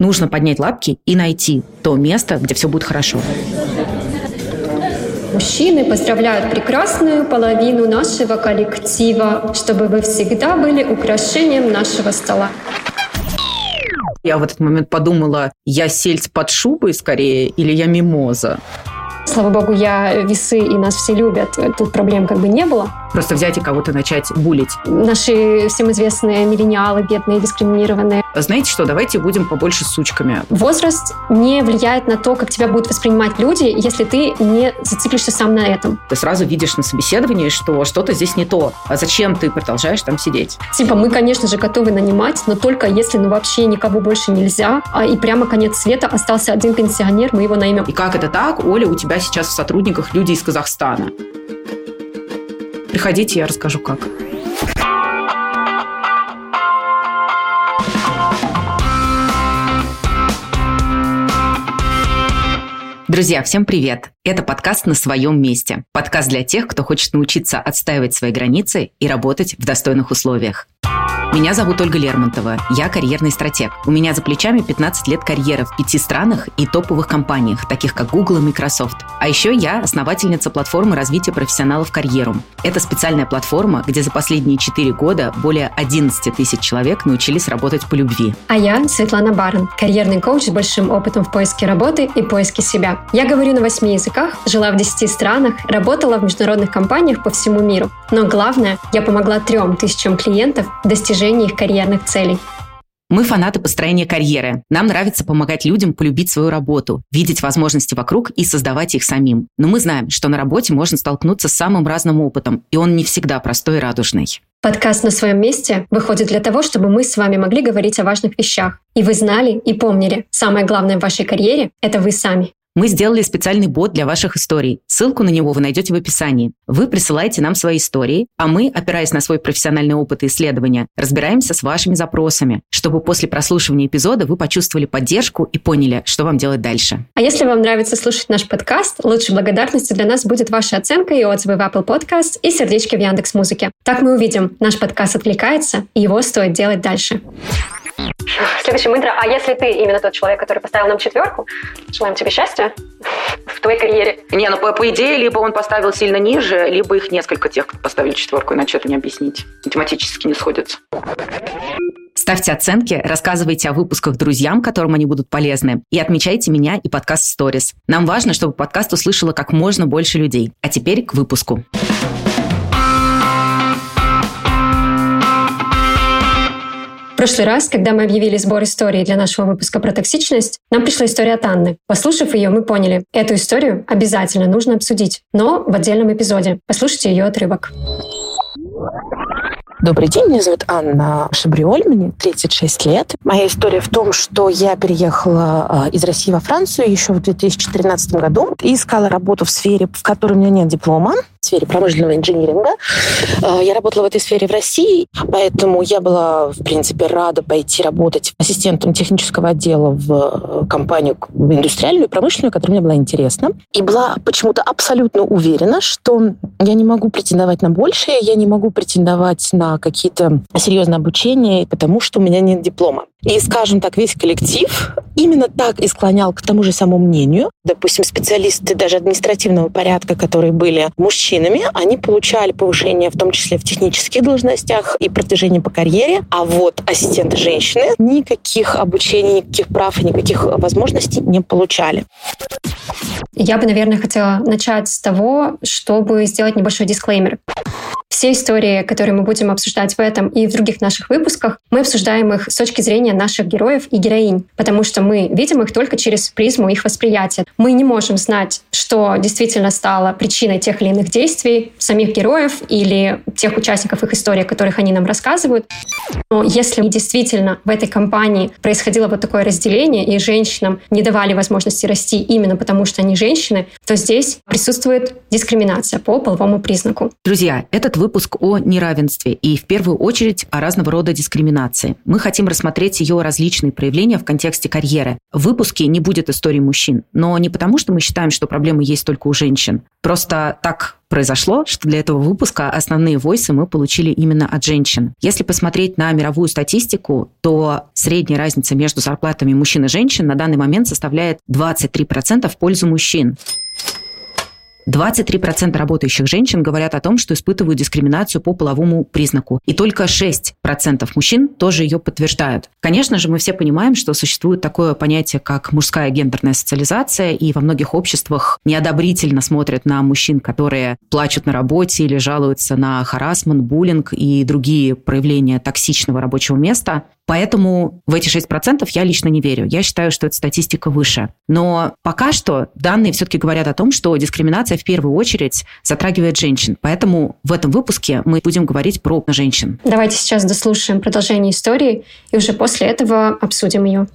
Нужно поднять лапки и найти то место, где все будет хорошо. Мужчины поздравляют прекрасную половину нашего коллектива, чтобы вы всегда были украшением нашего стола. Я в этот момент подумала, я сельдь под шубой скорее или я мимоза? Слава богу, я весы, и нас все любят. Тут проблем как бы не было. Просто взять и кого-то начать булить. Наши всем известные миллениалы, бедные, дискриминированные. Знаете что, давайте будем побольше сучками. Возраст не влияет на то, как тебя будут воспринимать люди, если ты не зациклишься сам на этом. Ты сразу видишь на собеседовании, что что-то здесь не то. А зачем ты продолжаешь там сидеть? Типа, мы, конечно же, готовы нанимать, но только если ну вообще никого больше нельзя, а и прямо конец света остался один пенсионер, мы его наймем. И как это так? Оля, у тебя сейчас в сотрудниках люди из Казахстана. Приходите, я расскажу, как. Друзья, всем привет! Это подкаст «На своем месте». Подкаст для тех, кто хочет научиться отстаивать свои границы и работать в достойных условиях. Меня зовут Ольга Лермонтова. Я карьерный стратег. У меня за плечами 15 лет карьеры в пяти странах и топовых компаниях, таких как Google и Microsoft. А еще я основательница платформы развития профессионалов карьерум. Это специальная платформа, где за последние 4 года более 11 тысяч человек научились работать по любви. А я Светлана Барн, карьерный коуч с большим опытом в поиске работы и поиске себя. Я говорю на 8 языках, жила в 10 странах, работала в международных компаниях по всему миру. Но главное, я помогла трем тысячам клиентов достижить достижении их карьерных целей. Мы фанаты построения карьеры. Нам нравится помогать людям полюбить свою работу, видеть возможности вокруг и создавать их самим. Но мы знаем, что на работе можно столкнуться с самым разным опытом, и он не всегда простой и радужный. Подкаст на своем месте выходит для того, чтобы мы с вами могли говорить о важных вещах. И вы знали и помнили, самое главное в вашей карьере – это вы сами. Мы сделали специальный бот для ваших историй. Ссылку на него вы найдете в описании. Вы присылаете нам свои истории, а мы, опираясь на свой профессиональный опыт и исследования, разбираемся с вашими запросами, чтобы после прослушивания эпизода вы почувствовали поддержку и поняли, что вам делать дальше. А если вам нравится слушать наш подкаст, лучшей благодарностью для нас будет ваша оценка и отзывы в Apple Podcast и сердечки в Яндекс Музыке. Так мы увидим, наш подкаст откликается, и его стоит делать дальше. Следующее интро. А если ты именно тот человек, который поставил нам четверку, желаем тебе счастья в твоей карьере. Не, ну по, по идее, либо он поставил сильно ниже, либо их несколько тех, кто поставили четверку, иначе это не объяснить. Математически не сходится. Ставьте оценки, рассказывайте о выпусках друзьям, которым они будут полезны, и отмечайте меня и подкаст Stories. Нам важно, чтобы подкаст услышало как можно больше людей. А теперь к выпуску. Прошлый раз, когда мы объявили сбор истории для нашего выпуска про токсичность, нам пришла история от Анны. Послушав ее, мы поняли, эту историю обязательно нужно обсудить, но в отдельном эпизоде. Послушайте ее отрывок. Добрый день, меня зовут Анна Шабриоль, мне 36 лет. Моя история в том, что я переехала а, из России во Францию еще в 2013 году и искала работу в сфере, в которой у меня нет диплома в сфере промышленного инжиниринга. А, я работала в этой сфере в России, поэтому я была, в принципе, рада пойти работать ассистентом технического отдела в э, компанию индустриальную, промышленную, которая мне была интересна. И была почему-то абсолютно уверена, что я не могу претендовать на большее, я не могу претендовать на какие-то серьезные обучения, потому что у меня нет диплома. И, скажем так, весь коллектив именно так и склонял к тому же самому мнению. Допустим, специалисты даже административного порядка, которые были мужчинами, они получали повышение в том числе в технических должностях и продвижение по карьере. А вот ассистенты женщины никаких обучений, никаких прав и никаких возможностей не получали. Я бы, наверное, хотела начать с того, чтобы сделать небольшой дисклеймер. Все истории, которые мы будем обсуждать в этом и в других наших выпусках, мы обсуждаем их с точки зрения наших героев и героинь, потому что мы видим их только через призму их восприятия. Мы не можем знать, что действительно стало причиной тех или иных действий самих героев или тех участников их истории, о которых они нам рассказывают. Но если действительно в этой компании происходило вот такое разделение, и женщинам не давали возможности расти именно потому, что они женщины, то здесь присутствует дискриминация по половому признаку. Друзья, этот выпуск о неравенстве и в первую очередь о разного рода дискриминации. Мы хотим рассмотреть ее различные проявления в контексте карьеры. В выпуске не будет истории мужчин, но не потому, что мы считаем, что проблемы есть только у женщин. Просто так произошло, что для этого выпуска основные войсы мы получили именно от женщин. Если посмотреть на мировую статистику, то средняя разница между зарплатами мужчин и женщин на данный момент составляет 23% в пользу мужчин. 23% работающих женщин говорят о том, что испытывают дискриминацию по половому признаку. И только 6% мужчин тоже ее подтверждают. Конечно же, мы все понимаем, что существует такое понятие, как мужская гендерная социализация, и во многих обществах неодобрительно смотрят на мужчин, которые плачут на работе или жалуются на харасмент, буллинг и другие проявления токсичного рабочего места. Поэтому в эти 6% я лично не верю. Я считаю, что эта статистика выше. Но пока что данные все-таки говорят о том, что дискриминация в первую очередь затрагивает женщин. Поэтому в этом выпуске мы будем говорить про женщин. Давайте сейчас дослушаем продолжение истории и уже после этого обсудим ее.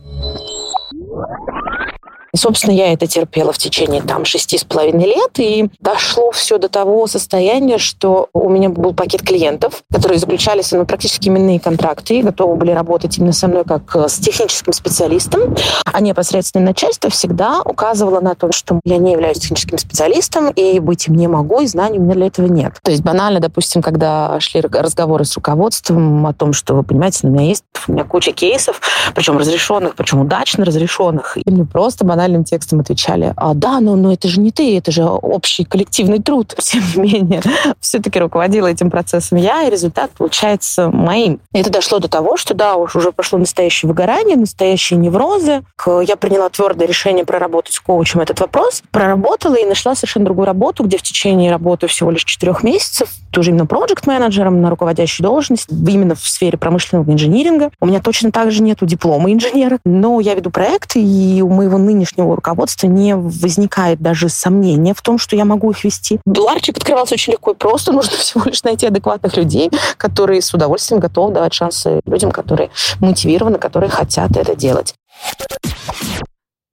И, собственно, я это терпела в течение там шести с половиной лет, и дошло все до того состояния, что у меня был пакет клиентов, которые заключали со мной практически именные контракты и готовы были работать именно со мной как э, с техническим специалистом, а непосредственно начальство всегда указывало на то, что я не являюсь техническим специалистом, и быть им не могу, и знаний у меня для этого нет. То есть банально, допустим, когда шли разговоры с руководством о том, что, вы понимаете, у меня есть у меня куча кейсов, причем разрешенных, причем удачно разрешенных, и мне просто банально банальным текстом отвечали, а, да, но, но это же не ты, это же общий коллективный труд. Тем не менее, все-таки руководила этим процессом я, и результат получается моим. И это дошло до того, что да, уж уже прошло настоящее выгорание, настоящие неврозы. Я приняла твердое решение проработать с коучем этот вопрос, проработала и нашла совершенно другую работу, где в течение работы всего лишь четырех месяцев, тоже именно проект-менеджером на руководящей должности, именно в сфере промышленного инжиниринга. У меня точно так же нету диплома инженера, но я веду проекты, и у моего нынешнего нынешнего руководства не возникает даже сомнения в том, что я могу их вести. Ларчик открывался очень легко и просто. Нужно всего лишь найти адекватных людей, которые с удовольствием готовы давать шансы людям, которые мотивированы, которые хотят это делать.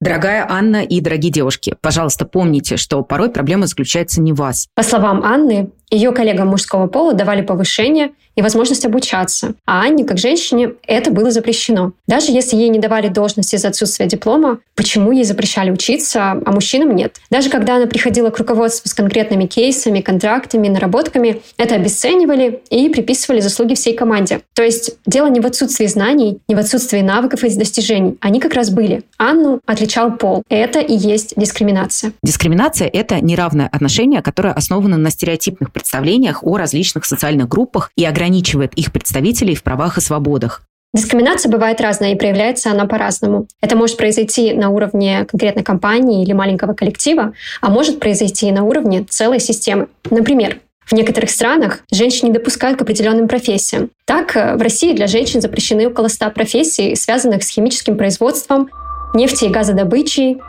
Дорогая Анна и дорогие девушки, пожалуйста, помните, что порой проблема заключается не в вас. По словам Анны, ее коллегам мужского пола давали повышение и возможность обучаться, а Анне, как женщине, это было запрещено. Даже если ей не давали должности из-за отсутствия диплома, почему ей запрещали учиться, а мужчинам нет? Даже когда она приходила к руководству с конкретными кейсами, контрактами, наработками, это обесценивали и приписывали заслуги всей команде. То есть дело не в отсутствии знаний, не в отсутствии навыков и достижений. Они как раз были. Анну отличал пол. Это и есть дискриминация. Дискриминация — это неравное отношение, которое основано на стереотипных представлениях о различных социальных группах и ограничивает их представителей в правах и свободах. Дискриминация бывает разная и проявляется она по-разному. Это может произойти на уровне конкретной компании или маленького коллектива, а может произойти на уровне целой системы. Например, в некоторых странах женщин не допускают к определенным профессиям. Так, э, в России для женщин запрещены около 100 профессий, связанных с химическим производством, нефти и газодобычей,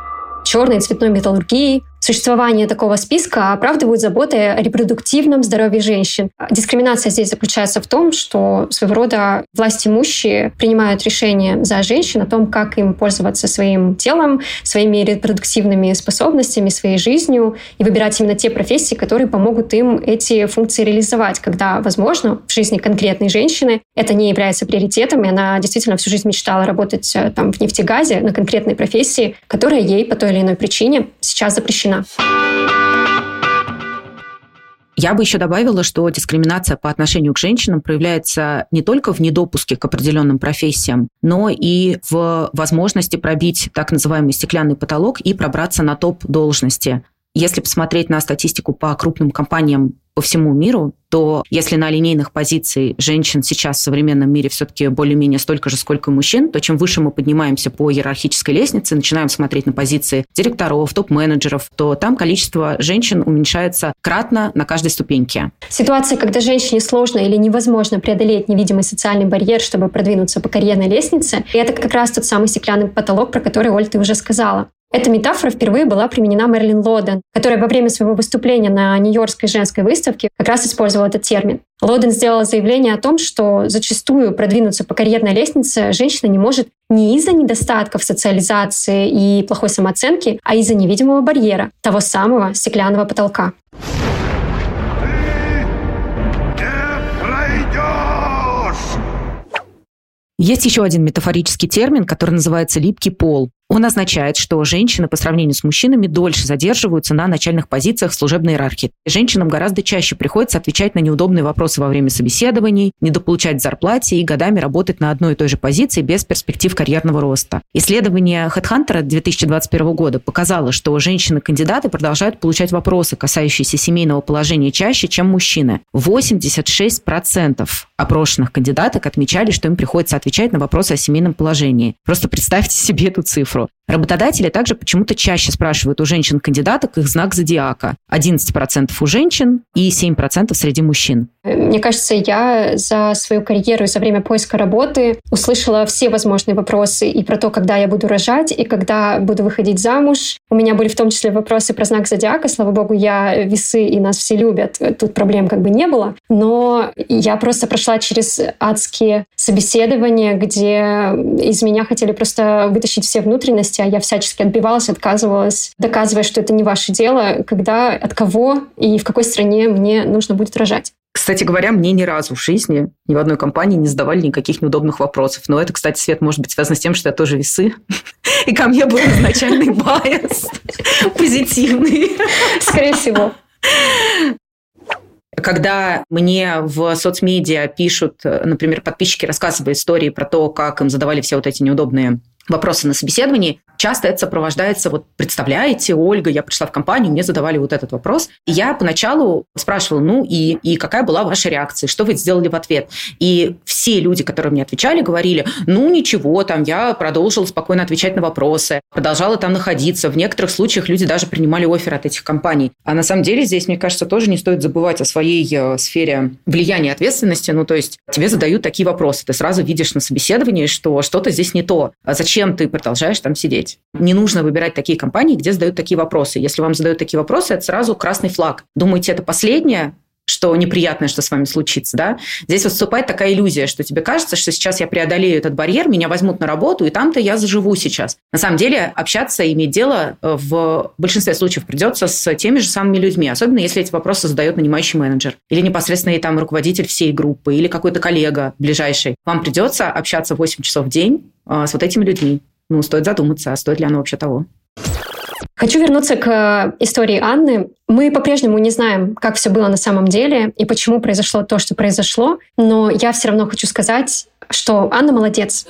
черной и цветной металлургией, Существование такого списка оправдывают заботы о репродуктивном здоровье женщин. Дискриминация здесь заключается в том, что своего рода власть имущие принимают решения за женщин о том, как им пользоваться своим телом, своими репродуктивными способностями, своей жизнью и выбирать именно те профессии, которые помогут им эти функции реализовать, когда, возможно, в жизни конкретной женщины это не является приоритетом, и она действительно всю жизнь мечтала работать э, там в нефтегазе на конкретной профессии, которая ей по той или иной причине сейчас запрещена женщина. Я бы еще добавила, что дискриминация по отношению к женщинам проявляется не только в недопуске к определенным профессиям, но и в возможности пробить так называемый стеклянный потолок и пробраться на топ должности. Если посмотреть на статистику по крупным компаниям по всему миру, то если на линейных позиций женщин сейчас в современном мире все-таки более-менее столько же, сколько мужчин, то чем выше мы поднимаемся по иерархической лестнице, начинаем смотреть на позиции директоров, топ-менеджеров, то там количество женщин уменьшается кратно на каждой ступеньке. Ситуация, когда женщине сложно или невозможно преодолеть невидимый социальный барьер, чтобы продвинуться по карьерной лестнице, и это как раз тот самый стеклянный потолок, про который, Оль, ты уже сказала. Эта метафора впервые была применена Мерлин Лоден, которая во время своего выступления на Нью-Йоркской женской выставке как раз использовала этот термин. Лоден сделала заявление о том, что зачастую продвинуться по карьерной лестнице женщина не может не из-за недостатков социализации и плохой самооценки, а из-за невидимого барьера, того самого стеклянного потолка. Есть еще один метафорический термин, который называется «липкий пол». Он означает, что женщины по сравнению с мужчинами дольше задерживаются на начальных позициях служебной иерархии. Женщинам гораздо чаще приходится отвечать на неудобные вопросы во время собеседований, недополучать зарплате и годами работать на одной и той же позиции без перспектив карьерного роста. Исследование HeadHunter 2021 года показало, что женщины-кандидаты продолжают получать вопросы, касающиеся семейного положения чаще, чем мужчины. 86% опрошенных кандидаток отмечали, что им приходится отвечать на вопросы о семейном положении. Просто представьте себе эту цифру. control. Работодатели также почему-то чаще спрашивают у женщин-кандидаток их знак зодиака. 11% у женщин и 7% среди мужчин. Мне кажется, я за свою карьеру и за время поиска работы услышала все возможные вопросы и про то, когда я буду рожать, и когда буду выходить замуж. У меня были в том числе вопросы про знак зодиака. Слава богу, я весы, и нас все любят. Тут проблем как бы не было. Но я просто прошла через адские собеседования, где из меня хотели просто вытащить все внутренности, а я всячески отбивалась, отказывалась, доказывая, что это не ваше дело, когда, от кого и в какой стране мне нужно будет рожать. Кстати говоря, мне ни разу в жизни ни в одной компании не задавали никаких неудобных вопросов. Но это, кстати, Свет, может быть связано с тем, что я тоже весы. И ко мне был изначальный байс позитивный. Скорее всего. Когда мне в соцмедиа пишут, например, подписчики рассказывают истории про то, как им задавали все вот эти неудобные вопросы на собеседовании, часто это сопровождается, вот представляете, Ольга, я пришла в компанию, мне задавали вот этот вопрос, и я поначалу спрашивала, ну и, и какая была ваша реакция, что вы сделали в ответ? И все люди, которые мне отвечали, говорили, ну ничего, там я продолжила спокойно отвечать на вопросы, продолжала там находиться. В некоторых случаях люди даже принимали офер от этих компаний. А на самом деле здесь, мне кажется, тоже не стоит забывать о своей э, сфере влияния и ответственности. Ну, то есть тебе задают такие вопросы, ты сразу видишь на собеседовании, что что-то здесь не то. А зачем зачем ты продолжаешь там сидеть? Не нужно выбирать такие компании, где задают такие вопросы. Если вам задают такие вопросы, это сразу красный флаг. Думаете, это последнее? Что неприятное, что с вами случится, да, здесь вот вступает такая иллюзия, что тебе кажется, что сейчас я преодолею этот барьер, меня возьмут на работу, и там-то я заживу сейчас. На самом деле общаться и иметь дело э, в большинстве случаев придется с теми же самыми людьми, особенно если эти вопросы задает нанимающий менеджер или непосредственно там руководитель всей группы или какой-то коллега ближайший. Вам придется общаться 8 часов в день э, с вот этими людьми. Ну, стоит задуматься, а стоит ли оно вообще того. Хочу вернуться к истории Анны. Мы по-прежнему не знаем, как все было на самом деле и почему произошло то, что произошло, но я все равно хочу сказать, что Анна молодец.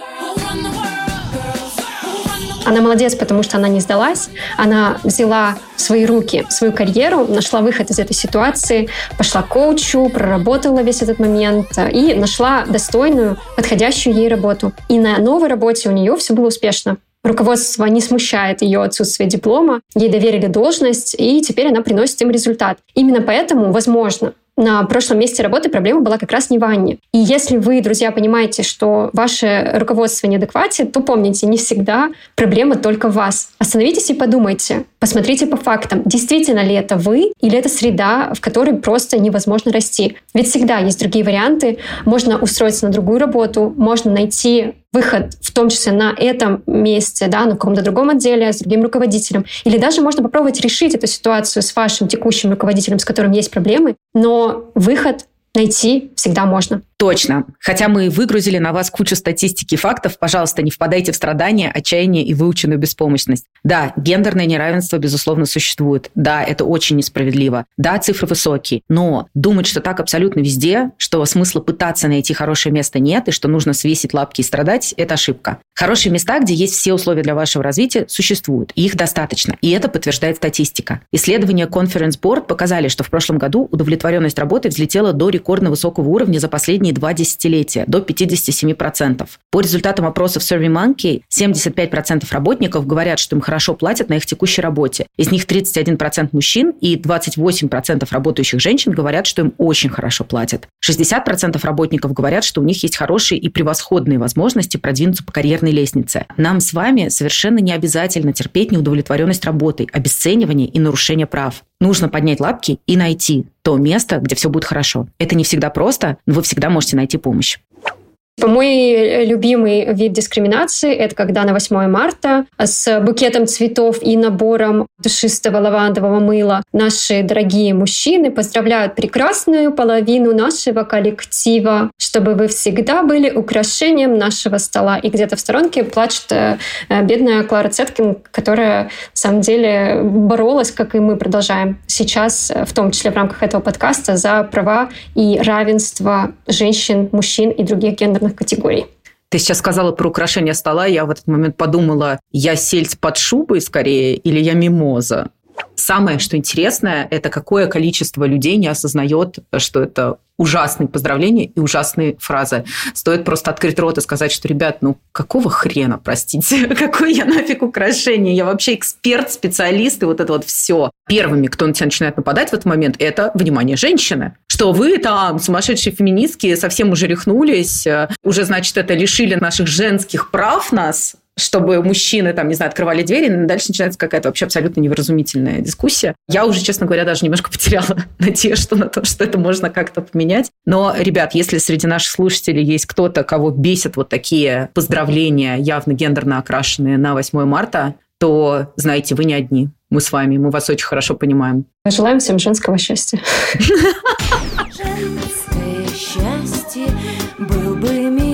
Она молодец, потому что она не сдалась. Она взяла в свои руки свою карьеру, нашла выход из этой ситуации, пошла к коучу, проработала весь этот момент и нашла достойную, подходящую ей работу. И на новой работе у нее все было успешно. Руководство не смущает ее отсутствие диплома, ей доверили должность, и теперь она приносит им результат. Именно поэтому, возможно, на прошлом месте работы проблема была как раз не в Анне. И если вы, друзья, понимаете, что ваше руководство неадеквате, то помните, не всегда проблема только в вас. Остановитесь и подумайте, посмотрите по фактам, действительно ли это вы или это среда, в которой просто невозможно расти. Ведь всегда есть другие варианты. Можно устроиться на другую работу, можно найти выход, в том числе на этом месте, да, на каком-то другом отделе, с другим руководителем. Или даже можно попробовать решить эту ситуацию с вашим текущим руководителем, с которым есть проблемы, но выход найти всегда можно. Точно. Хотя мы выгрузили на вас кучу статистики и фактов, пожалуйста, не впадайте в страдания, отчаяние и выученную беспомощность. Да, гендерное неравенство, безусловно, существует. Да, это очень несправедливо. Да, цифры высокие. Но думать, что так абсолютно везде, что смысла пытаться найти хорошее место нет, и что нужно свесить лапки и страдать, это ошибка. Хорошие места, где есть все условия для вашего развития, существуют. И их достаточно. И это подтверждает статистика. Исследования Conference Board показали, что в прошлом году удовлетворенность работы взлетела до рекордно высокого уровня за последние последние два десятилетия до 57%. По результатам опросов SurveyMonkey, 75% работников говорят, что им хорошо платят на их текущей работе. Из них 31% мужчин и 28% работающих женщин говорят, что им очень хорошо платят. 60% работников говорят, что у них есть хорошие и превосходные возможности продвинуться по карьерной лестнице. Нам с вами совершенно не обязательно терпеть неудовлетворенность работой, обесценивание и нарушение прав. Нужно поднять лапки и найти то место, где все будет хорошо. Это не всегда просто, но вы всегда можете найти помощь. Мой любимый вид дискриминации — это когда на 8 марта с букетом цветов и набором душистого лавандового мыла наши дорогие мужчины поздравляют прекрасную половину нашего коллектива, чтобы вы всегда были украшением нашего стола. И где-то в сторонке плачет э, бедная Клара Цеткин, которая, на самом деле, боролась, как и мы продолжаем сейчас, в том числе в рамках этого подкаста, за права и равенство женщин, мужчин и других гендерных категорий. Ты сейчас сказала про украшение стола, я в этот момент подумала, я сельдь под шубой скорее или я мимоза? Самое, что интересное, это какое количество людей не осознает, что это ужасные поздравления и ужасные фразы. Стоит просто открыть рот и сказать, что, ребят, ну какого хрена, простите, какое я нафиг украшение? Я вообще эксперт, специалист и вот это вот все. Первыми, кто на тебя начинает нападать в этот момент, это, внимание, женщины. Что вы там, сумасшедшие феминистки, совсем уже рехнулись, э, уже, значит, это лишили наших женских прав нас, чтобы мужчины, там, не знаю, открывали двери, и дальше начинается какая-то вообще абсолютно невразумительная дискуссия. Я уже, честно говоря, даже немножко потеряла надежду на то, что это можно как-то поменять. Но, ребят, если среди наших слушателей есть кто-то, кого бесят вот такие поздравления, явно гендерно окрашенные на 8 марта, то, знаете, вы не одни. Мы с вами, мы вас очень хорошо понимаем. Желаем всем женского счастья. Женское счастье был бы милый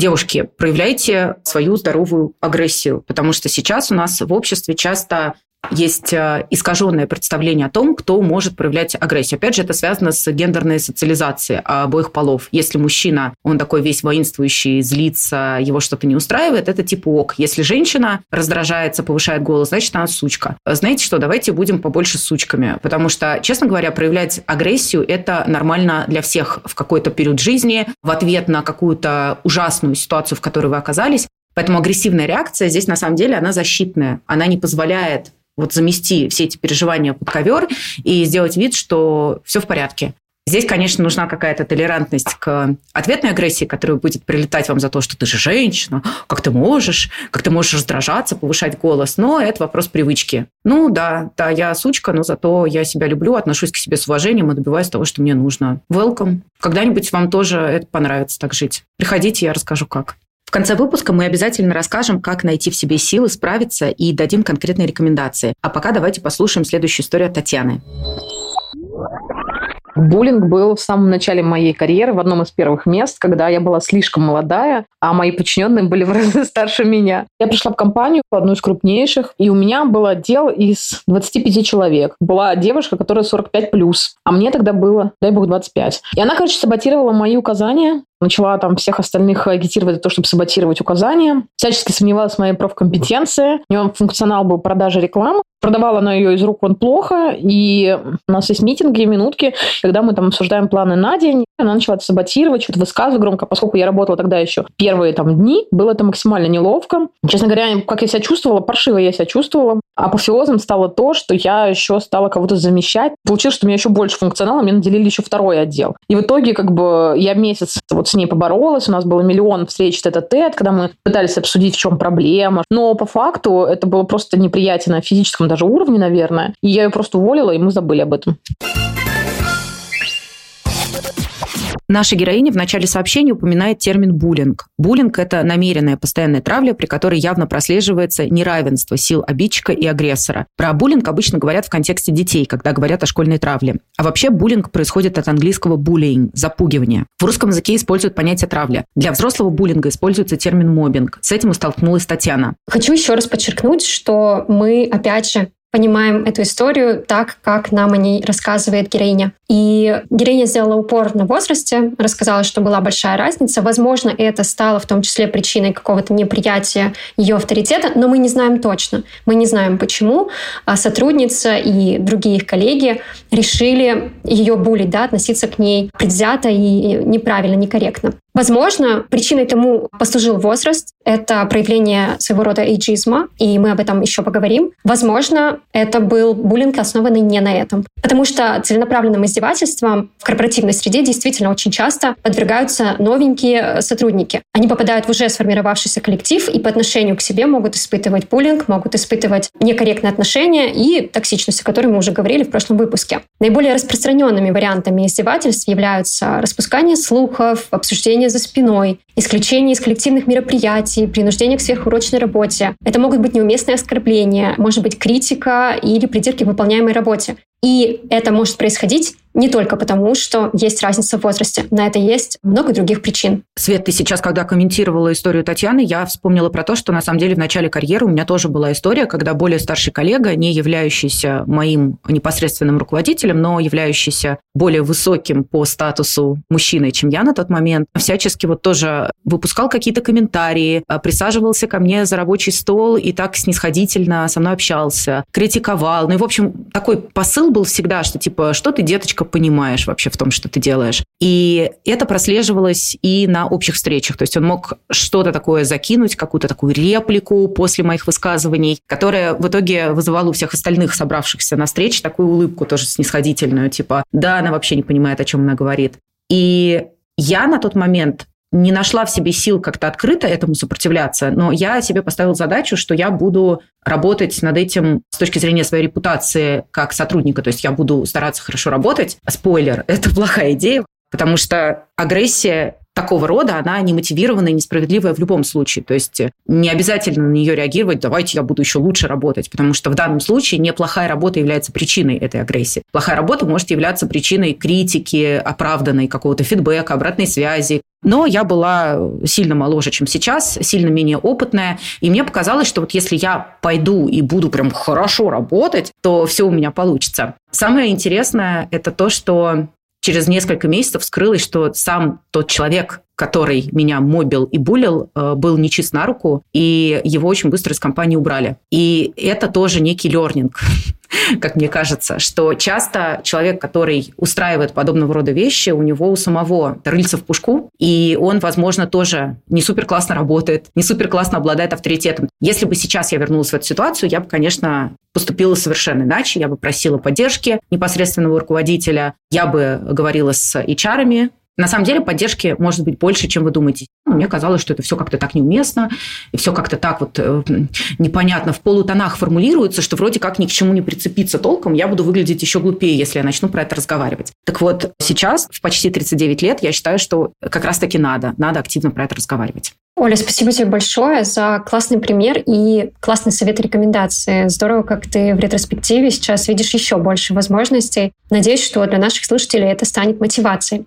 Девушки, проявляйте свою здоровую агрессию, потому что сейчас у нас в обществе часто есть э, искаженное представление о том, кто может проявлять агрессию. Опять же, это связано с гендерной социализацией обоих полов. Если мужчина, он такой весь воинствующий, злится, его что-то не устраивает, это типа ок. Если женщина раздражается, повышает голос, значит, она сучка. Знаете что, давайте будем побольше сучками, потому что, честно говоря, проявлять агрессию – это нормально для всех в какой-то период жизни, в ответ на какую-то ужасную ситуацию, в которой вы оказались. Поэтому агрессивная реакция здесь на самом деле она защитная. Она не позволяет вот замести все эти переживания под ковер и сделать вид, что все в порядке. Здесь, конечно, нужна какая-то толерантность к ответной агрессии, которая будет прилетать вам за то, что ты же женщина, как ты можешь, как ты можешь раздражаться, повышать голос. Но это вопрос привычки. Ну да, да, я сучка, но зато я себя люблю, отношусь к себе с уважением и добиваюсь того, что мне нужно. Welcome. Когда-нибудь вам тоже это понравится так жить. Приходите, я расскажу как. В конце выпуска мы обязательно расскажем, как найти в себе силы справиться и дадим конкретные рекомендации. А пока давайте послушаем следующую историю от Татьяны. Буллинг был в самом начале моей карьеры, в одном из первых мест, когда я была слишком молодая, а мои подчиненные были в разы старше меня. Я пришла в компанию, одну из крупнейших, и у меня был отдел из 25 человек. Была девушка, которая 45 плюс, а мне тогда было, дай бог, 25. И она, короче, саботировала мои указания, начала там всех остальных агитировать за то, чтобы саботировать указания, всячески сомневалась в моей профкомпетенции. У нее функционал был продажи рекламы. Продавала она ее из рук вон плохо, и у нас есть митинги, минутки, когда мы там обсуждаем планы на день. Она начала это саботировать, что-то высказывать громко, поскольку я работала тогда еще первые там дни, было это максимально неловко. Честно говоря, как я себя чувствовала, паршиво я себя чувствовала. Апофеозом стало то, что я еще стала кого-то замещать. Получилось, что у меня еще больше функционала, мне наделили еще второй отдел. И в итоге как бы я месяц вот с ней поборолась, у нас было миллион встреч тет-а-тет, когда мы пытались обсудить, в чем проблема. Но по факту это было просто неприятие на физическом даже уровне, наверное. И я ее просто уволила, и мы забыли об этом. Наша героиня в начале сообщения упоминает термин буллинг. Буллинг – это намеренная постоянная травля, при которой явно прослеживается неравенство сил обидчика и агрессора. Про буллинг обычно говорят в контексте детей, когда говорят о школьной травле. А вообще буллинг происходит от английского bullying – запугивание. В русском языке используют понятие травля. Для взрослого буллинга используется термин мобинг. С этим столкнулась Татьяна. Хочу еще раз подчеркнуть, что мы, опять же, понимаем эту историю так, как нам о ней рассказывает героиня. И героиня сделала упор на возрасте, рассказала, что была большая разница. Возможно, это стало в том числе причиной какого-то неприятия ее авторитета, но мы не знаем точно. Мы не знаем, почему а сотрудница и другие их коллеги решили ее булить, да, относиться к ней предвзято и неправильно, некорректно. Возможно, причиной тому послужил возраст. Это проявление своего рода эйджизма, и мы об этом еще поговорим. Возможно, это был буллинг, основанный не на этом. Потому что целенаправленным издевательствам в корпоративной среде действительно очень часто подвергаются новенькие сотрудники. Они попадают в уже сформировавшийся коллектив и по отношению к себе могут испытывать буллинг, могут испытывать некорректные отношения и токсичность, о которой мы уже говорили в прошлом выпуске. Наиболее распространенными вариантами издевательств являются распускание слухов, обсуждение за спиной, исключение из коллективных мероприятий, принуждение к сверхурочной работе. Это могут быть неуместные оскорбления, может быть критика или придирки к выполняемой работе. И это может происходить не только потому, что есть разница в возрасте. На это есть много других причин. Свет, ты сейчас, когда комментировала историю Татьяны, я вспомнила про то, что на самом деле в начале карьеры у меня тоже была история, когда более старший коллега, не являющийся моим непосредственным руководителем, но являющийся более высоким по статусу мужчиной, чем я на тот момент, всячески вот тоже выпускал какие-то комментарии, а, присаживался ко мне за рабочий стол и так снисходительно со мной общался, критиковал. Ну и, в общем, такой посыл был всегда, что типа, что ты, деточка, понимаешь вообще в том, что ты делаешь. И это прослеживалось и на общих встречах. То есть он мог что-то такое закинуть, какую-то такую реплику после моих высказываний, которая в итоге вызывала у всех остальных собравшихся на встрече такую улыбку тоже снисходительную, типа, да, она вообще не понимает, о чем она говорит. И я на тот момент не нашла в себе сил как-то открыто этому сопротивляться, но я себе поставила задачу, что я буду работать над этим с точки зрения своей репутации как сотрудника. То есть я буду стараться хорошо работать. Спойлер, это плохая идея, потому что агрессия такого рода, она не мотивированная, несправедливая в любом случае. То есть не обязательно на нее реагировать, давайте я буду еще лучше работать, потому что в данном случае неплохая работа является причиной этой агрессии. Плохая работа может являться причиной критики, оправданной какого-то фидбэка, обратной связи. Но я была сильно моложе, чем сейчас, сильно менее опытная, и мне показалось, что вот если я пойду и буду прям хорошо работать, то все у меня получится. Самое интересное – это то, что через несколько месяцев вскрылось, что сам тот человек, который меня мобил и булил, э, был нечист на руку, и его очень быстро из компании убрали. И это тоже некий лернинг как мне кажется, что часто человек, который устраивает подобного рода вещи, у него у самого рыльца в пушку, и он, возможно, тоже не супер классно работает, не супер классно обладает авторитетом. Если бы сейчас я вернулась в эту ситуацию, я бы, конечно, поступила совершенно иначе. Я бы просила поддержки непосредственного руководителя, я бы говорила с HR, на самом деле поддержки может быть больше, чем вы думаете. Ну, мне казалось, что это все как-то так неуместно, и все как-то так вот э, непонятно в полутонах формулируется, что вроде как ни к чему не прицепиться толком, я буду выглядеть еще глупее, если я начну про это разговаривать. Так вот, сейчас, в почти 39 лет, я считаю, что как раз-таки надо, надо активно про это разговаривать. Оля, спасибо тебе большое за классный пример и классный совет и рекомендации. Здорово, как ты в ретроспективе сейчас видишь еще больше возможностей. Надеюсь, что для наших слушателей это станет мотивацией.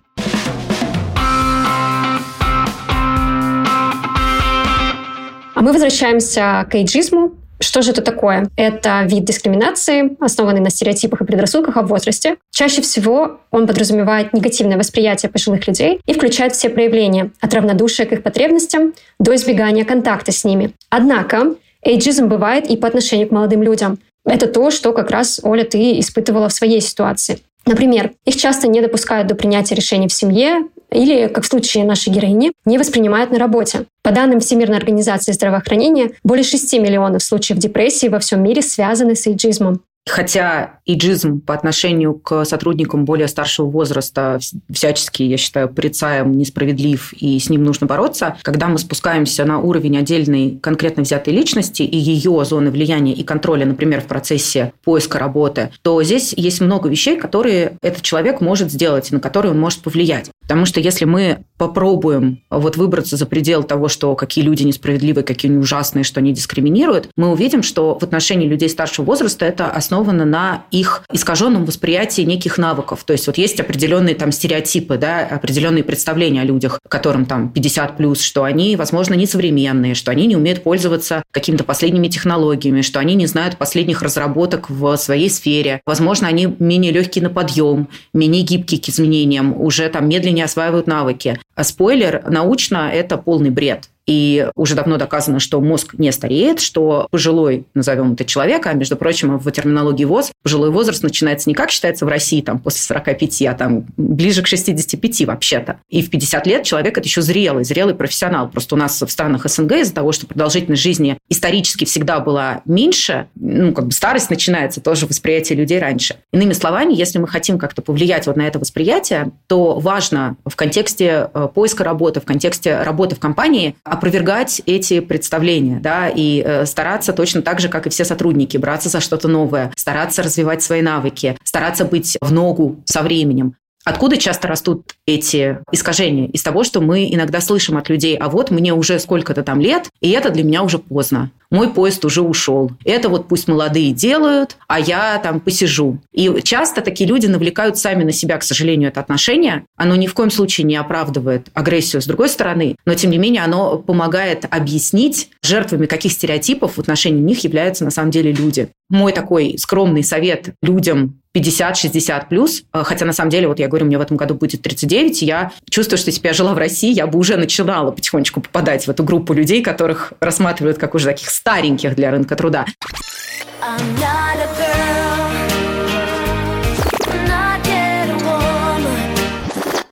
А мы возвращаемся к эйджизму. Что же это такое? Это вид дискриминации, основанный на стереотипах и предрассудках о возрасте. Чаще всего он подразумевает негативное восприятие пожилых людей и включает все проявления, от равнодушия к их потребностям до избегания контакта с ними. Однако эйджизм бывает и по отношению к молодым людям. Это то, что как раз, Оля, ты испытывала в своей ситуации. Например, их часто не допускают до принятия решений в семье или, как в случае нашей героини, не воспринимают на работе. По данным Всемирной организации здравоохранения, более 6 миллионов случаев депрессии во всем мире связаны с эйджизмом. Хотя иджизм по отношению к сотрудникам более старшего возраста всячески, я считаю, порицаем, несправедлив, и с ним нужно бороться, когда мы спускаемся на уровень отдельной конкретно взятой личности и ее зоны влияния и контроля, например, в процессе поиска работы, то здесь есть много вещей, которые этот человек может сделать, на которые он может повлиять. Потому что если мы попробуем вот выбраться за предел того, что какие люди несправедливые, какие они ужасные, что они дискриминируют, мы увидим, что в отношении людей старшего возраста это основано на их искаженном восприятии неких навыков. То есть вот есть определенные там стереотипы, да, определенные представления о людях, которым там 50 плюс, что они, возможно, несовременные, что они не умеют пользоваться какими-то последними технологиями, что они не знают последних разработок в своей сфере. Возможно, они менее легкие на подъем, менее гибкие к изменениям, уже там медленнее осваивают навыки. А спойлер, научно это полный бред. И уже давно доказано, что мозг не стареет, что пожилой, назовем это человека, а между прочим, в терминологии ВОЗ пожилой возраст начинается не как считается в России, там, после 45, а там ближе к 65 вообще-то. И в 50 лет человек – это еще зрелый, зрелый профессионал. Просто у нас в странах СНГ из-за того, что продолжительность жизни исторически всегда была меньше, ну, как бы старость начинается тоже восприятие людей раньше. Иными словами, если мы хотим как-то повлиять вот на это восприятие, то важно в контексте э, поиска работы, в контексте работы в компании опровергать эти представления, да, и э, стараться точно так же, как и все сотрудники, браться за что-то новое, стараться развивать свои навыки, стараться быть в ногу со временем. Откуда часто растут эти искажения? Из того, что мы иногда слышим от людей, а вот мне уже сколько-то там лет, и это для меня уже поздно. Мой поезд уже ушел. Это вот пусть молодые делают, а я там посижу. И часто такие люди навлекают сами на себя, к сожалению, это отношение. Оно ни в коем случае не оправдывает агрессию с другой стороны, но тем не менее оно помогает объяснить, жертвами каких стереотипов в отношении них являются на самом деле люди. Мой такой скромный совет людям 50-60 плюс, э, хотя на самом деле, вот я говорю, мне в этом году будет 39, и я чувствую, что если бы я жила в России, я бы уже начинала потихонечку попадать в эту группу людей, которых рассматривают как уже таких стареньких для рынка труда.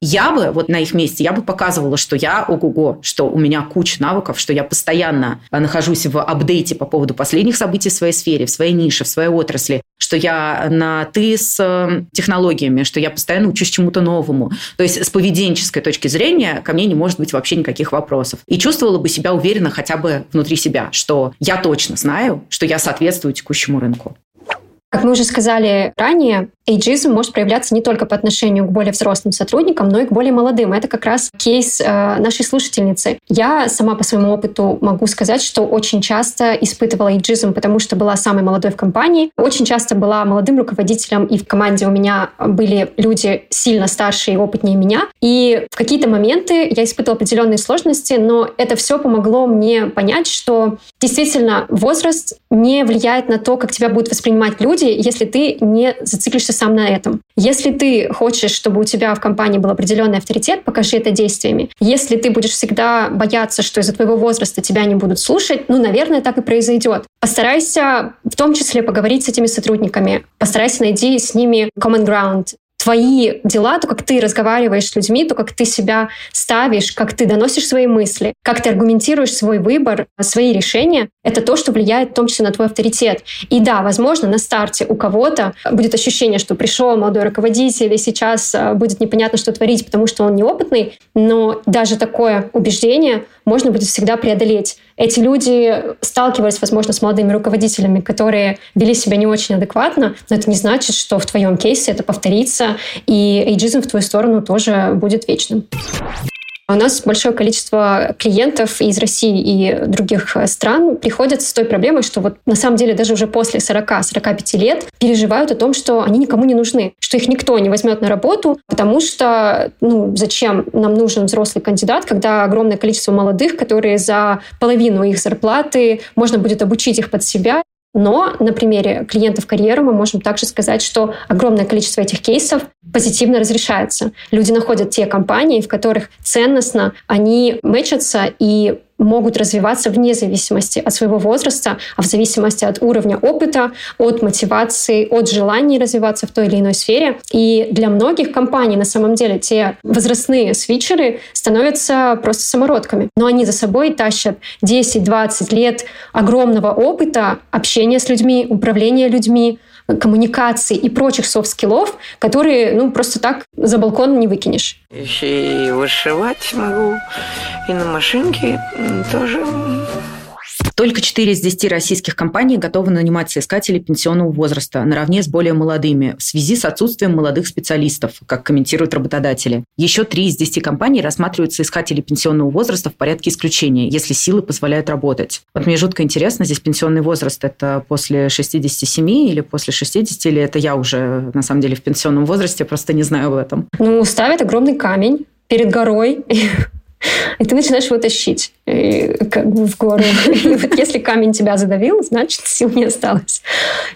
Я бы вот на их месте, я бы показывала, что я ого-го, что у меня куча навыков, что я постоянно нахожусь в апдейте по поводу последних событий в своей сфере, в своей нише, в своей отрасли, что я на «ты» с э, технологиями, что я постоянно учусь чему-то новому. То есть с поведенческой точки зрения ко мне не может быть вообще никаких вопросов. И чувствовала бы себя уверенно хотя бы внутри себя, что я точно знаю, что я соответствую текущему рынку. Как мы уже сказали ранее, эйджизм может проявляться не только по отношению к более взрослым сотрудникам, но и к более молодым. Это как раз кейс э, нашей слушательницы. Я сама по своему опыту могу сказать, что очень часто испытывала эйджизм, потому что была самой молодой в компании. Очень часто была молодым руководителем, и в команде у меня были люди сильно старше и опытнее меня. И в какие-то моменты я испытывала определенные сложности, но это все помогло мне понять, что действительно возраст не влияет на то, как тебя будут воспринимать люди, если ты не зациклишься сам на этом. Если ты хочешь, чтобы у тебя в компании был определенный авторитет, покажи это действиями. Если ты будешь всегда бояться, что из-за твоего возраста тебя не будут слушать, ну, наверное, так и произойдет. Постарайся в том числе поговорить с этими сотрудниками. Постарайся найти с ними common ground, твои дела, то, как ты разговариваешь с людьми, то, как ты себя ставишь, как ты доносишь свои мысли, как ты аргументируешь свой выбор, свои решения, это то, что влияет в том числе на твой авторитет. И да, возможно, на старте у кого-то будет ощущение, что пришел молодой руководитель, и сейчас а, будет непонятно, что творить, потому что он неопытный, но даже такое убеждение можно будет всегда преодолеть. Эти люди сталкивались, возможно, с молодыми руководителями, которые вели себя не очень адекватно, но это не значит, что в твоем кейсе это повторится, и эйджизм в твою сторону тоже будет вечным. У нас большое количество клиентов из России и других э, стран приходят с той проблемой, что вот на самом деле даже уже после 40-45 лет переживают о том, что они никому не нужны, что их никто не возьмет на работу, потому что, ну, зачем нам нужен взрослый кандидат, когда огромное количество молодых, которые за половину их зарплаты можно будет обучить их под себя, но на примере клиентов карьеры мы можем также сказать, что огромное количество этих кейсов позитивно разрешается. Люди находят те компании, в которых ценностно они мэчатся и могут развиваться вне зависимости от своего возраста, а в зависимости от уровня опыта, от мотивации, от желания развиваться в той или иной сфере. И для многих компаний на самом деле те возрастные свитчеры становятся просто самородками. Но они за собой тащат 10-20 лет огромного опыта общения с людьми, управления людьми, коммуникации и прочих soft skill ов, которые ну, просто так за балкон не выкинешь. Еще и вышивать могу, и на машинке тоже только 4 из 10 российских компаний готовы нанимать соискателей пенсионного возраста наравне с более молодыми в связи с отсутствием молодых специалистов, как комментируют работодатели. Еще 3 из 10 компаний рассматривают соискателей пенсионного возраста в порядке исключения, если силы позволяют работать. Вот мне жутко интересно, здесь пенсионный возраст – это после 67 или после 60, или это я уже, на самом деле, в пенсионном возрасте, просто не знаю об этом. Ну, ставят огромный камень перед горой, и ты начинаешь его тащить и, как бы в гору. И вот если камень тебя задавил, значит, сил не осталось.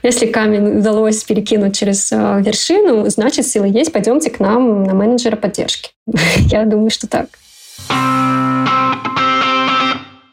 Если камень удалось перекинуть через э, вершину, значит, силы есть. Пойдемте к нам на менеджера поддержки. Я думаю, что так.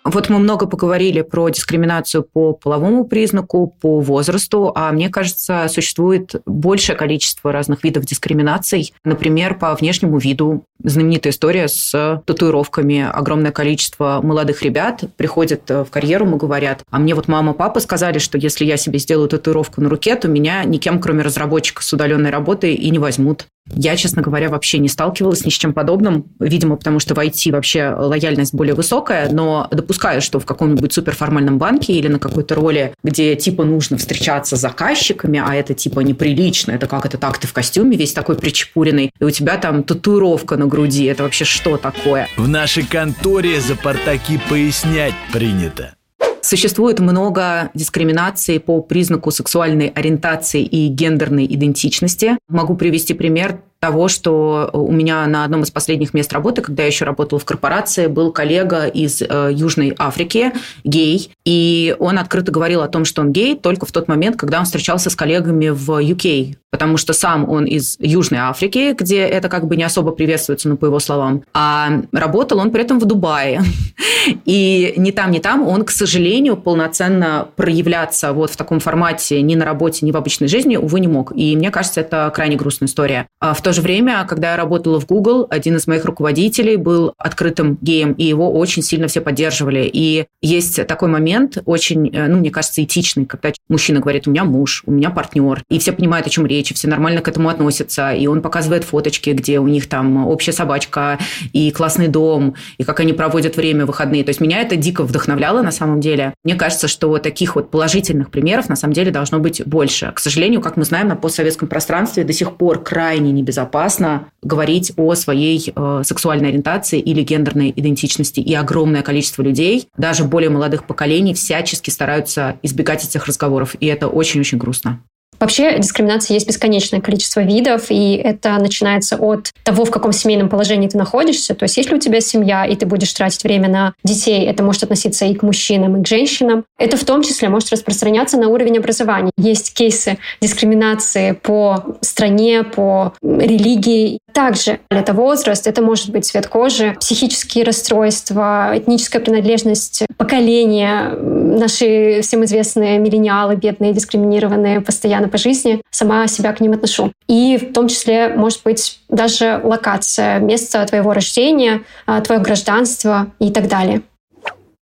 Вот мы много поговорили про дискриминацию по половому признаку, по возрасту, а мне кажется, существует большее количество разных видов дискриминаций. Например, по внешнему виду. Знаменитая история с татуировками. Огромное количество молодых ребят приходят в карьеру, мы говорят, а мне вот мама, папа сказали, что если я себе сделаю татуировку на руке, то меня никем, кроме разработчика с удаленной работы, и не возьмут. Я, честно говоря, вообще не сталкивалась ни с чем подобным. Видимо, потому что в IT вообще лояльность более высокая, но допускаю, что в каком-нибудь суперформальном банке или на какой-то роли, где типа нужно встречаться с заказчиками, а это типа неприлично, это как это так, ты в костюме весь такой причепуренный, и у тебя там татуировка на груди, это вообще что такое? В нашей конторе за портаки пояснять принято. Существует много дискриминации по признаку сексуальной ориентации и гендерной идентичности. Могу привести пример того, что у меня на одном из последних мест работы, когда я еще работала в корпорации, был коллега из э, Южной Африки, гей, и он открыто говорил о том, что он гей только в тот момент, когда он встречался с коллегами в UK, потому что сам он из Южной Африки, где это как бы не особо приветствуется, ну, по его словам, а работал он при этом в Дубае. И ни там, ни там он, к сожалению, полноценно проявляться вот в таком формате ни на работе, ни в обычной жизни, увы, не мог. И мне кажется, это крайне грустная история. А в то же время, когда я работала в Google, один из моих руководителей был открытым геем, и его очень сильно все поддерживали. И есть такой момент, очень, э, ну, мне кажется, этичный, когда мужчина говорит, у меня муж, у меня партнер, и все понимают, о чем речь, и все нормально к этому относятся, и он показывает фоточки, где у них там общая собачка и классный дом, и как они проводят время выходные. То есть меня это дико вдохновляло на самом деле. Мне кажется, что таких вот положительных примеров на самом деле должно быть больше. К сожалению, как мы знаем, на постсоветском пространстве до сих пор крайне небезопасно безопасно говорить о своей э, сексуальной ориентации или гендерной идентичности. И огромное количество людей, даже более молодых поколений, всячески стараются избегать этих разговоров. И это очень-очень грустно. Вообще дискриминации есть бесконечное количество видов, и это начинается от того, в каком семейном положении ты находишься. То есть если у тебя семья, и ты будешь тратить время на детей, это может относиться и к мужчинам, и к женщинам. Это в том числе может распространяться на уровень образования. Есть кейсы дискриминации по стране, по религии. Также это возраст, это может быть цвет кожи, психические расстройства, этническая принадлежность, поколение, наши всем известные миллениалы, бедные, дискриминированные, постоянно по жизни, сама себя к ним отношу. И в том числе, может быть, даже локация, место твоего рождения, а, твое гражданство и так далее.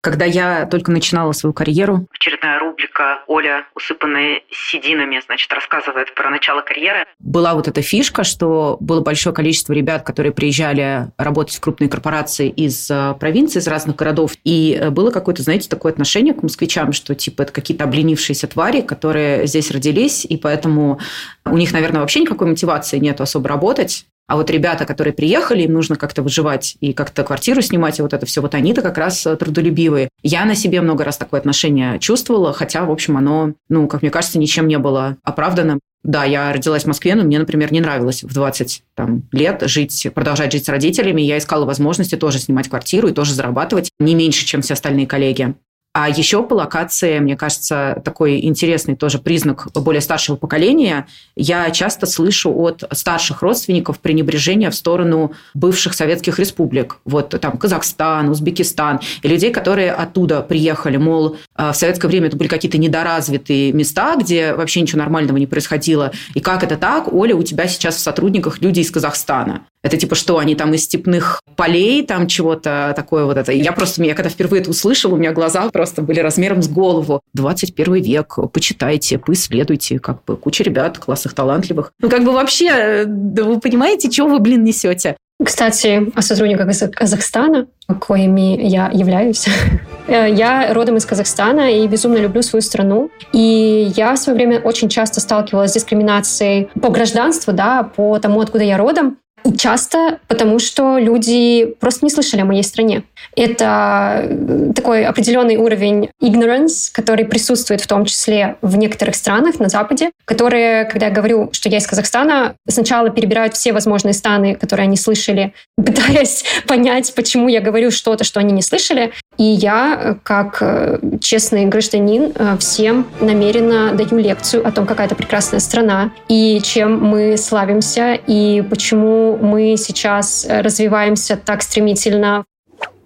Когда я только начинала свою карьеру, очередная рубрика Оля, усыпанная сединами, значит, рассказывает про начало карьеры. Была вот эта фишка, что было большое количество ребят, которые приезжали работать в крупные корпорации из э, провинции, из разных городов. И э, было какое-то, знаете, такое отношение к москвичам, что типа это какие-то обленившиеся твари, которые здесь родились, и поэтому у них, наверное, вообще никакой мотивации нет особо работать. А вот ребята, которые приехали, им нужно как-то выживать и как-то квартиру снимать, и вот это все, вот они-то как раз э, трудолюбивые. Я на себе много раз такое отношение чувствовала, хотя, в общем, оно, ну, как мне кажется, ничем не было оправдано. Да, я родилась в Москве, но мне, например, не нравилось в 20 там, лет жить, продолжать жить с родителями. Я искала возможности тоже снимать квартиру и тоже зарабатывать не меньше, чем все остальные коллеги. А еще по локации, мне кажется, такой интересный тоже признак более старшего поколения. Я часто слышу от старших родственников пренебрежение в сторону бывших советских республик. Вот там Казахстан, Узбекистан. И людей, которые оттуда приехали. Мол, э, в советское время это были какие-то недоразвитые места, где вообще ничего нормального не происходило. И как это так, Оля, у тебя сейчас в сотрудниках люди из Казахстана? Это типа что, они там из степных полей, там чего-то такое вот это. Я просто, я когда впервые это услышала, у меня глаза просто были размером с голову. 21 век, почитайте, поисследуйте, как бы куча ребят классных, талантливых. Ну, как бы вообще, да вы понимаете, чего вы, блин, несете? Кстати, о сотрудниках из Казахстана, коими я являюсь. Я родом из Казахстана и безумно люблю свою страну. И я в свое время очень часто сталкивалась с дискриминацией по гражданству, да, по тому, откуда я родом. Часто потому, что люди просто не слышали о моей стране. Это э, такой определенный уровень ignorance, который присутствует в том числе в некоторых странах на Западе, которые, когда я говорю, что я из Казахстана, сначала перебирают все возможные страны, которые они слышали, пытаясь понять, почему я говорю что-то, что они не слышали. И я, э, как э, честный гражданин, всем намеренно даю лекцию о том, какая это прекрасная страна, и чем мы славимся, и почему мы сейчас развиваемся так стремительно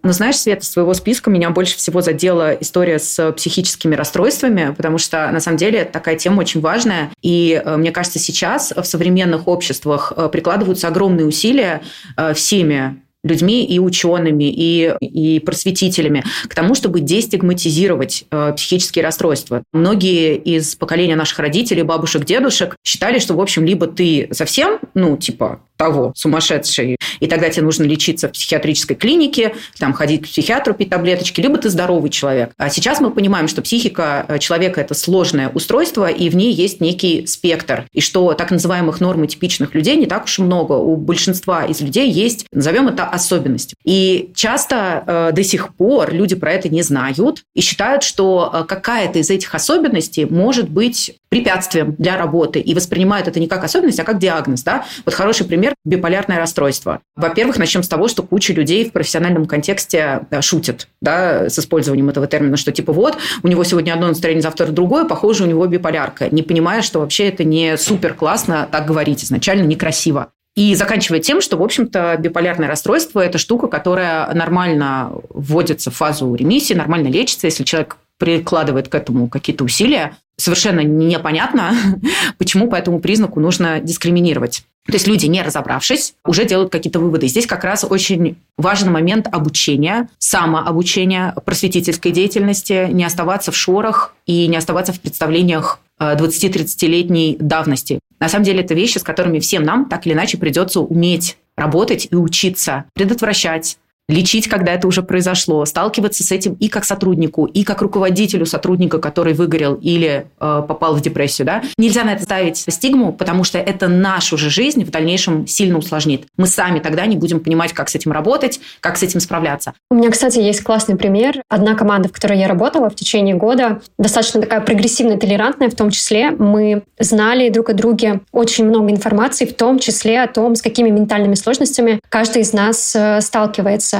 Но знаешь, Света, своего списка меня больше всего задела история с психическими расстройствами, потому что, на самом деле, такая тема очень важная. И э, мне кажется, сейчас в современных обществах э, прикладываются огромные усилия э, всеми людьми и учеными, и, и просветителями к тому, чтобы дестигматизировать э, психические расстройства. Многие из поколения наших родителей, бабушек, дедушек считали, что, в общем, либо ты совсем, ну, типа, того, сумасшедший, и тогда тебе нужно лечиться в психиатрической клинике, там, ходить к психиатру, пить таблеточки, либо ты здоровый человек. А сейчас мы понимаем, что психика э, человека – это сложное устройство, и в ней есть некий спектр, и что так называемых нормотипичных людей не так уж и много. У большинства из людей есть, назовем это, особенности. И часто э, до сих пор люди про это не знают и считают, что э, какая-то из этих особенностей может быть препятствием для работы и воспринимают это не как особенность, а как диагноз. Да? Вот хороший пример – биполярное расстройство. Во-первых, начнем с того, что куча людей в профессиональном контексте да, шутят да, с использованием этого термина, что типа вот, у него сегодня одно настроение, завтра другое, похоже, у него биполярка, не понимая, что вообще это не супер классно так говорить изначально, некрасиво. И заканчивая тем, что, в общем-то, биполярное расстройство – это штука, которая нормально вводится в фазу ремиссии, нормально лечится, если человек прикладывает к этому какие-то усилия. Совершенно непонятно, почему по этому признаку нужно дискриминировать. То есть люди, не разобравшись, уже делают какие-то выводы. Здесь как раз очень важный момент обучения, самообучения, просветительской деятельности, не оставаться в шорах и не оставаться в представлениях 20-30-летней э, давности. На самом деле это вещи, с которыми всем нам так или иначе придется уметь работать и учиться, предотвращать, лечить, когда это уже произошло, сталкиваться с этим и как сотруднику, и как руководителю сотрудника, который выгорел или э, попал в депрессию. Да? Нельзя на это ставить стигму, потому что это нашу же жизнь в дальнейшем сильно усложнит. Мы сами тогда не будем понимать, как с этим работать, как с этим справляться. У меня, кстати, есть классный пример. Одна команда, в которой я работала в течение года, достаточно такая прогрессивная, толерантная, в том числе мы знали друг о друге очень много информации, в том числе о том, с какими ментальными сложностями каждый из нас э, сталкивается.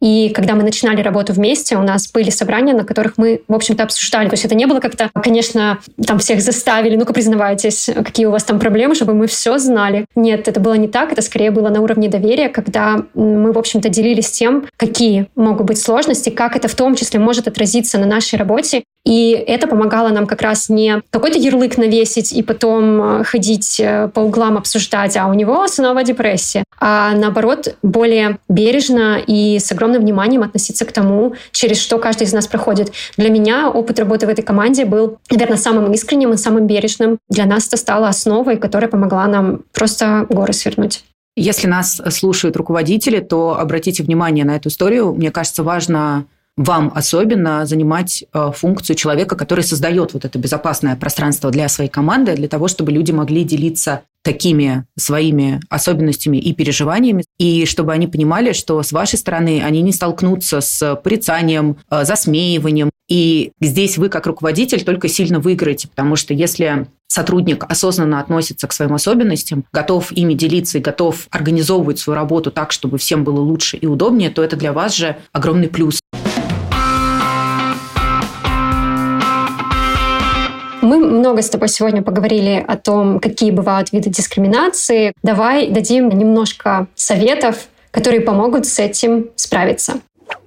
И когда мы начинали работу вместе, у нас были собрания, на которых мы, в общем-то, обсуждали. То есть это не было как-то, конечно, там всех заставили, ну-ка признавайтесь, какие у вас там проблемы, чтобы мы все знали. Нет, это было не так, это скорее было на уровне доверия, когда мы, в общем-то, делились тем, какие могут быть сложности, как это в том числе может отразиться на нашей работе. И это помогало нам как раз не какой-то ярлык навесить и потом ходить э, по углам обсуждать, а у него снова депрессия, а наоборот более бережно и с огромным вниманием относиться к тому, через что каждый из нас проходит. Для меня опыт работы в этой команде был, наверное, самым искренним и самым бережным. Для нас это стало основой, которая помогла нам просто горы свернуть. Если нас слушают руководители, то обратите внимание на эту историю. Мне кажется, важно вам особенно занимать э, функцию человека, который создает вот это безопасное пространство для своей команды, для того, чтобы люди могли делиться такими своими особенностями и переживаниями, и чтобы они понимали, что с вашей стороны они не столкнутся с порицанием, э, засмеиванием. И здесь вы, как руководитель, только сильно выиграете, потому что если сотрудник осознанно относится к своим особенностям, готов ими делиться и готов организовывать свою работу так, чтобы всем было лучше и удобнее, то это для вас же огромный плюс. Много с тобой сегодня поговорили о том, какие бывают виды дискриминации. Давай дадим немножко советов, которые помогут с этим справиться.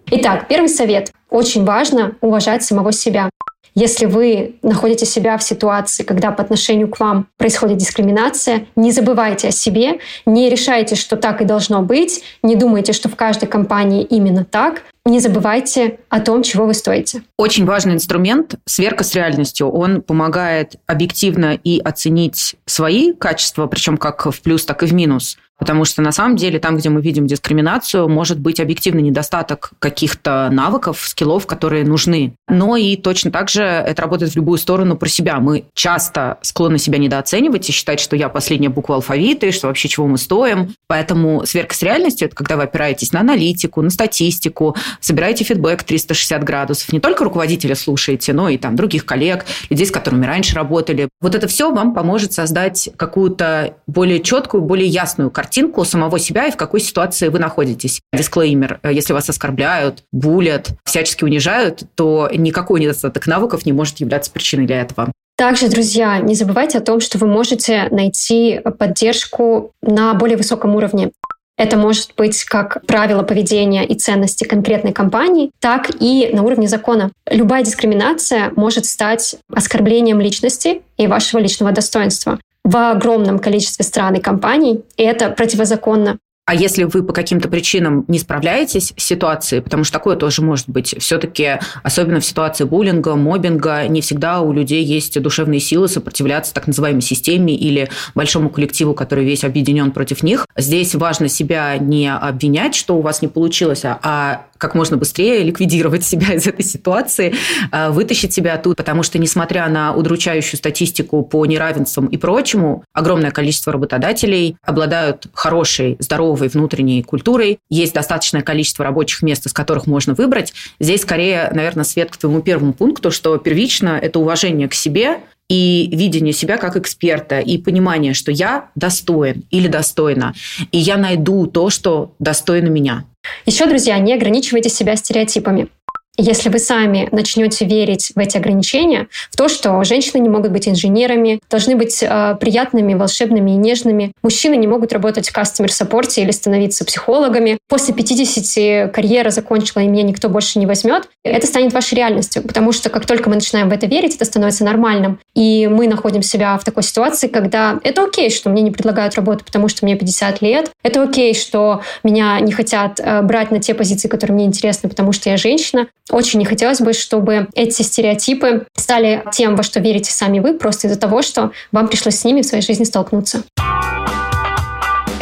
Итак, первый совет. Очень важно уважать самого себя. Если вы находите себя в ситуации, когда по отношению к вам происходит дискриминация, не забывайте о себе, не решайте, что так и должно быть, не думайте, что в каждой компании именно так. Не забывайте о том, чего вы стоите. Очень важный инструмент – сверка с реальностью. Он помогает объективно и оценить свои качества, причем как в плюс, так и в минус. Потому что на самом деле там, где мы видим дискриминацию, может быть объективный недостаток каких-то навыков, скиллов, которые нужны. Но и точно так же это работает в любую сторону про себя. Мы часто склонны себя недооценивать и считать, что я последняя буква алфавита, и что вообще чего мы стоим. Поэтому сверка с реальностью – это когда вы опираетесь на аналитику, на статистику, собираете фидбэк 360 градусов. Не только руководителя слушаете, но и там других коллег, людей, с которыми раньше работали. Вот это все вам поможет создать какую-то более четкую, более ясную картину картинку самого себя и в какой ситуации вы находитесь. Дисклеймер. Если вас оскорбляют, булят, всячески унижают, то никакой недостаток навыков не может являться причиной для этого. Также, друзья, не забывайте о том, что вы можете найти поддержку на более высоком уровне. Это может быть как правило поведения и ценности конкретной компании, так и на уровне закона. Любая дискриминация может стать оскорблением личности и вашего личного достоинства в огромном количестве стран и компаний, и это противозаконно. А если вы по каким-то причинам не справляетесь с ситуацией, потому что такое тоже может быть, все-таки, особенно в ситуации буллинга, мобинга, не всегда у людей есть душевные силы сопротивляться так называемой системе или большому коллективу, который весь объединен против них. Здесь важно себя не обвинять, что у вас не получилось, а, а как можно быстрее ликвидировать себя из этой ситуации, а, вытащить себя оттуда, потому что, несмотря на удручающую статистику по неравенствам и прочему, огромное количество работодателей обладают хорошей, здоровой внутренней культурой, есть достаточное количество рабочих мест, из которых можно выбрать. Здесь скорее, наверное, свет к твоему первому пункту, что первично это уважение к себе, и видение себя как эксперта, и понимание, что я достоин или достойна, и я найду то, что достойно меня. Еще, друзья, не ограничивайте себя стереотипами. Если вы сами начнете верить в эти ограничения, в то, что женщины не могут быть инженерами, должны быть э, приятными, волшебными и нежными, мужчины не могут работать в кастомер-саппорте или становиться психологами, после 50 карьера закончила, и меня никто больше не возьмет, это станет вашей реальностью, потому что как только мы начинаем в это верить, это становится нормальным. И мы находим себя в такой ситуации, когда это окей, что мне не предлагают работу, потому что мне 50 лет, это окей, что меня не хотят э, брать на те позиции, которые мне интересны, потому что я женщина, очень не хотелось бы, чтобы эти стереотипы стали тем, во что верите сами вы, просто из-за того, что вам пришлось с ними в своей жизни столкнуться.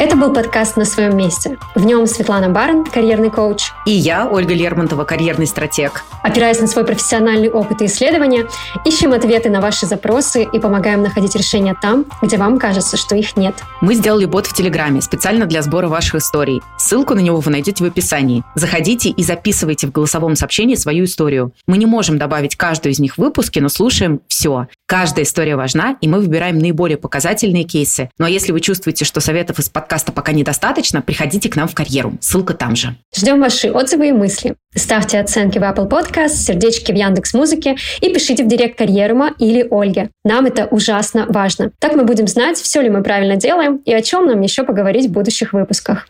Это был подкаст «На своем месте». В нем Светлана Барн, карьерный коуч. И я, Ольга Лермонтова, карьерный стратег. Опираясь на свой профессиональный опыт и исследования, ищем ответы на ваши запросы и помогаем находить решения там, где вам кажется, что их нет. Мы сделали бот в Телеграме специально для сбора ваших историй. Ссылку на него вы найдете в описании. Заходите и записывайте в голосовом сообщении свою историю. Мы не можем добавить каждую из них в выпуске, но слушаем все. Каждая история важна, и мы выбираем наиболее показательные кейсы. Ну а если вы чувствуете, что советов из подкаста подкаста пока недостаточно, приходите к нам в карьеру. Ссылка там же. Ждем ваши отзывы и мысли. Ставьте оценки в Apple Podcast, сердечки в Яндекс Музыке и пишите в директ Карьерума или Ольге. Нам это ужасно важно. Так мы будем знать, все ли мы правильно делаем и о чем нам еще поговорить в будущих выпусках.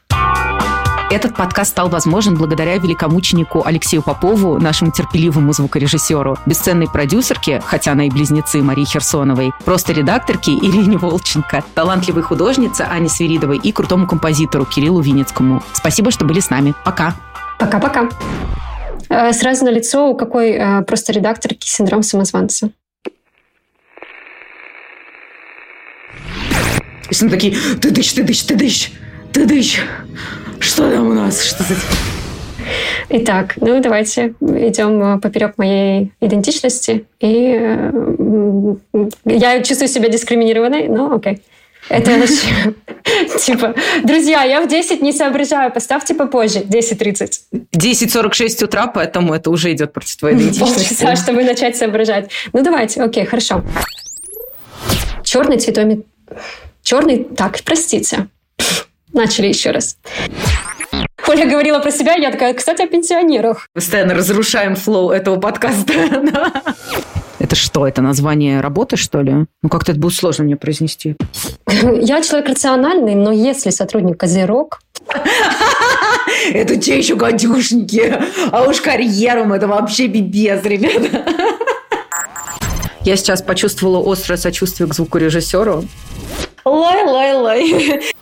Этот подкаст стал возможен благодаря великомученику Алексею Попову, нашему терпеливому звукорежиссеру, бесценной продюсерке, хотя она и близнецы Марии Херсоновой, просто редакторке Ирине Волченко, талантливой художнице Ане Свиридовой и крутому композитору Кириллу Винницкому. Спасибо, что были с нами. Пока. Пока-пока. Э, сразу на лицо, у какой э, просто редакторки синдром самозванца. И все такие, ты дыщ, ты дыщ, ты дыщ, ты дыщ. Что там у нас? Что за... Итак, ну давайте идем э, поперек моей идентичности. И э, я чувствую себя дискриминированной, но окей. Это начнем. Типа, друзья, я в 10 не соображаю, поставьте попозже, 10.30. 10.46 утра, поэтому это уже идет против твоей идентичности. Полчаса, чтобы начать соображать. Ну давайте, окей, хорошо. Черный цветометр... Черный... Так, простите. Начали еще раз. Оля говорила про себя, я такая, кстати, о пенсионерах. Постоянно разрушаем флоу этого подкаста. Это что, это название работы, что ли? Ну, как-то это будет сложно мне произнести. Я человек рациональный, но если сотрудник Козерог... Это те еще гадюшники. А уж карьером это вообще бибес, ребята. Я сейчас почувствовала острое сочувствие к звукорежиссеру. Лай-лай-лай.